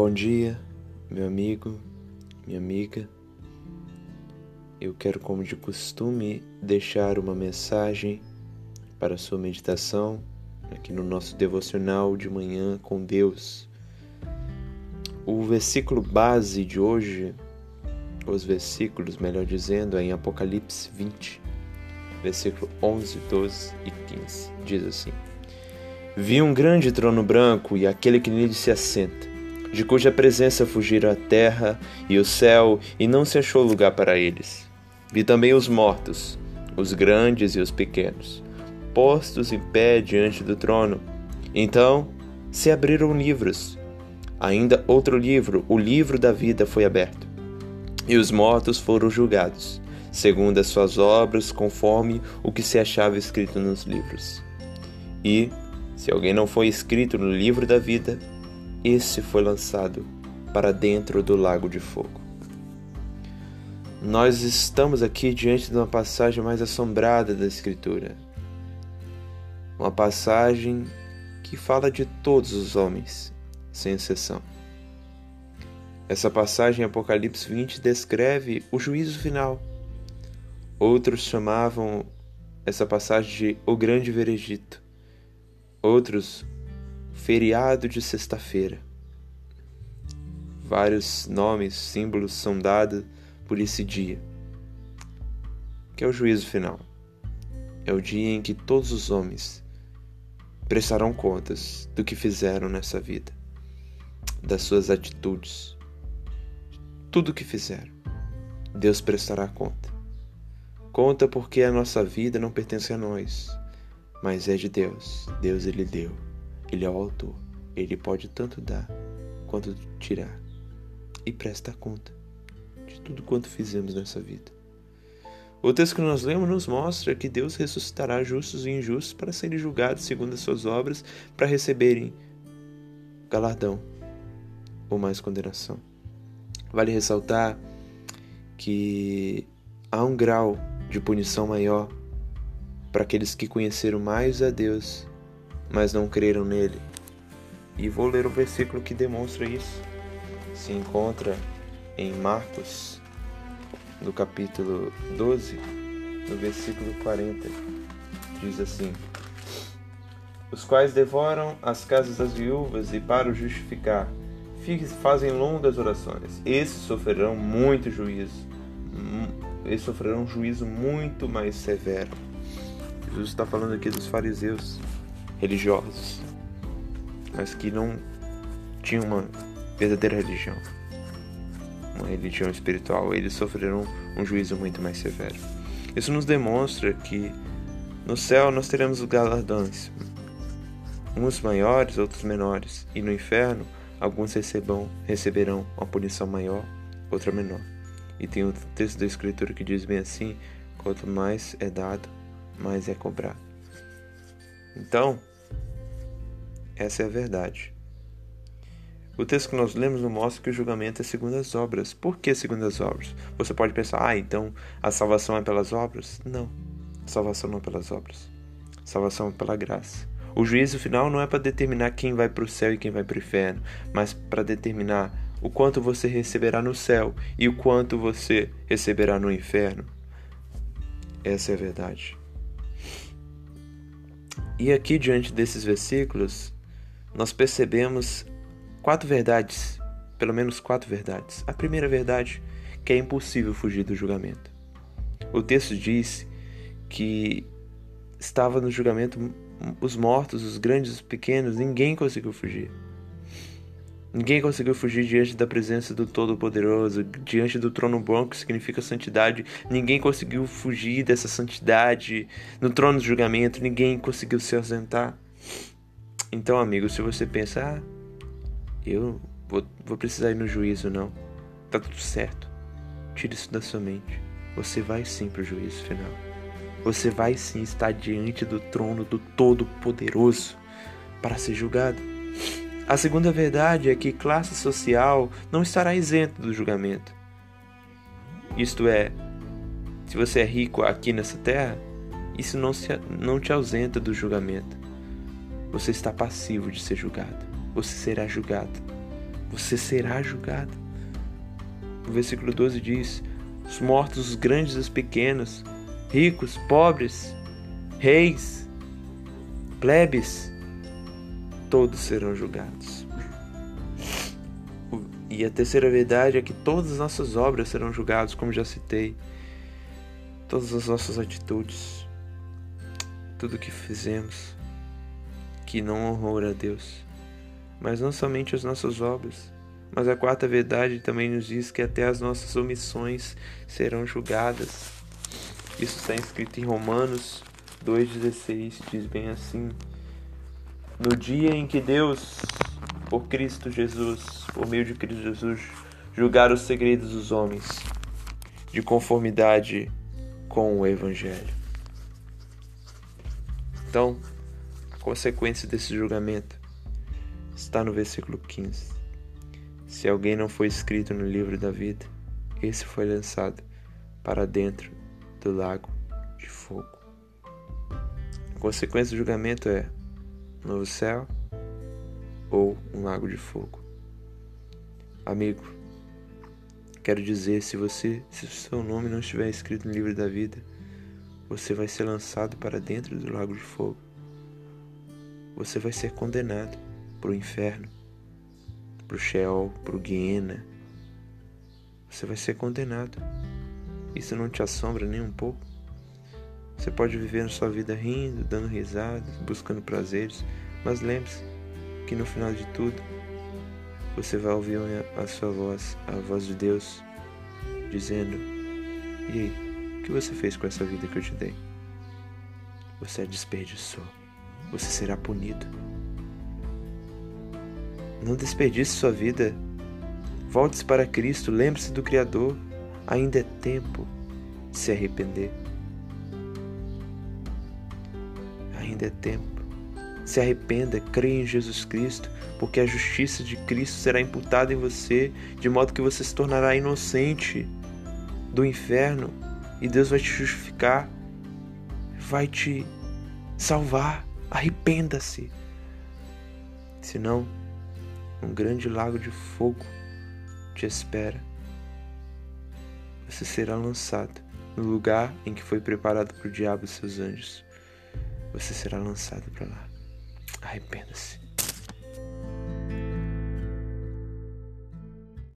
Bom dia, meu amigo, minha amiga. Eu quero, como de costume, deixar uma mensagem para a sua meditação aqui no nosso devocional de manhã com Deus. O versículo base de hoje, os versículos, melhor dizendo, é em Apocalipse 20, versículo 11, 12 e 15. Diz assim: Vi um grande trono branco e aquele que nele se assenta, de cuja presença fugiram a terra e o céu, e não se achou lugar para eles. Vi também os mortos, os grandes e os pequenos, postos em pé diante do trono. Então se abriram livros. Ainda outro livro, o livro da vida, foi aberto. E os mortos foram julgados, segundo as suas obras, conforme o que se achava escrito nos livros. E se alguém não foi escrito no livro da vida, esse foi lançado para dentro do lago de fogo. Nós estamos aqui diante de uma passagem mais assombrada da Escritura. Uma passagem que fala de todos os homens, sem exceção. Essa passagem em Apocalipse 20 descreve o juízo final. Outros chamavam essa passagem de o grande veredito outros feriado de sexta-feira. Vários nomes, símbolos são dados por esse dia, que é o juízo final. É o dia em que todos os homens prestarão contas do que fizeram nessa vida, das suas atitudes, tudo o que fizeram. Deus prestará conta. Conta porque a nossa vida não pertence a nós, mas é de Deus. Deus ele deu. Ele é o autor. Ele pode tanto dar quanto tirar. E presta conta de tudo quanto fizemos nessa vida. O texto que nós lemos nos mostra que Deus ressuscitará justos e injustos para serem julgados segundo as suas obras, para receberem galardão ou mais condenação. Vale ressaltar que há um grau de punição maior para aqueles que conheceram mais a Deus, mas não creram nele. E vou ler o versículo que demonstra isso. Se encontra em Marcos, no capítulo 12, no versículo 40. Diz assim: Os quais devoram as casas das viúvas e, para o justificar, fazem longas orações. Esses sofrerão muito juízo. Eles sofrerão um juízo muito mais severo. Jesus está falando aqui dos fariseus religiosos, mas que não tinham uma verdadeira religião, uma religião espiritual. Eles sofreram um juízo muito mais severo. Isso nos demonstra que no céu nós teremos os galardões, uns maiores, outros menores, e no inferno alguns recebam, receberão uma punição maior, outra menor. E tem o texto da Escritura que diz bem assim: quanto mais é dado, mais é cobrado. Então, essa é a verdade. O texto que nós lemos nos mostra que o julgamento é segundo as obras. Por que segundo as obras? Você pode pensar, ah, então a salvação é pelas obras? Não. A salvação não é pelas obras. A salvação é pela graça. O juízo final não é para determinar quem vai para o céu e quem vai para o inferno, mas para determinar o quanto você receberá no céu e o quanto você receberá no inferno. Essa é a verdade. E aqui, diante desses versículos, nós percebemos quatro verdades, pelo menos quatro verdades. A primeira verdade que é impossível fugir do julgamento. O texto diz que estava no julgamento os mortos, os grandes, os pequenos, ninguém conseguiu fugir. Ninguém conseguiu fugir diante da presença do Todo-Poderoso, diante do trono branco, que significa santidade. Ninguém conseguiu fugir dessa santidade no trono do julgamento. Ninguém conseguiu se ausentar. Então, amigo, se você pensar, ah, eu vou, vou precisar ir no juízo, não. Tá tudo certo. Tire isso da sua mente. Você vai sim pro juízo final. Você vai sim estar diante do trono do Todo-Poderoso para ser julgado. A segunda verdade é que classe social não estará isento do julgamento. Isto é, se você é rico aqui nessa terra, isso não, se, não te ausenta do julgamento. Você está passivo de ser julgado. Você será julgado. Você será julgado. O versículo 12 diz: Os mortos, os grandes e os pequenos, ricos, pobres, reis, plebes, todos serão julgados. E a terceira verdade é que todas as nossas obras serão julgadas, como já citei. Todas as nossas atitudes, tudo que fizemos que não honrou a Deus. Mas não somente as nossas obras, mas a quarta verdade também nos diz que até as nossas omissões serão julgadas. Isso está escrito em Romanos 2,16, diz bem assim: No dia em que Deus por Cristo Jesus, por meio de Cristo Jesus, julgar os segredos dos homens, de conformidade com o Evangelho. Então, a consequência desse julgamento está no versículo 15. Se alguém não foi escrito no livro da vida, esse foi lançado para dentro do lago de fogo. A consequência do julgamento é novo céu ou um lago de fogo. Amigo, quero dizer, se você, se o seu nome não estiver escrito no livro da vida, você vai ser lançado para dentro do lago de fogo. Você vai ser condenado para o inferno, para o Sheol, para o Guiena. Você vai ser condenado. Isso não te assombra nem um pouco? Você pode viver na sua vida rindo, dando risadas, buscando prazeres, mas lembre-se, que no final de tudo você vai ouvir a sua voz, a voz de Deus, dizendo: E aí, o que você fez com essa vida que eu te dei? Você a desperdiçou. Você será punido. Não desperdice sua vida. Volte-se para Cristo, lembre-se do Criador. Ainda é tempo de se arrepender. Ainda é tempo se arrependa, creia em Jesus Cristo, porque a justiça de Cristo será imputada em você, de modo que você se tornará inocente do inferno e Deus vai te justificar, vai te salvar. Arrependa-se. Senão, um grande lago de fogo te espera. Você será lançado no lugar em que foi preparado para o diabo e seus anjos. Você será lançado para lá. Arrependa-se.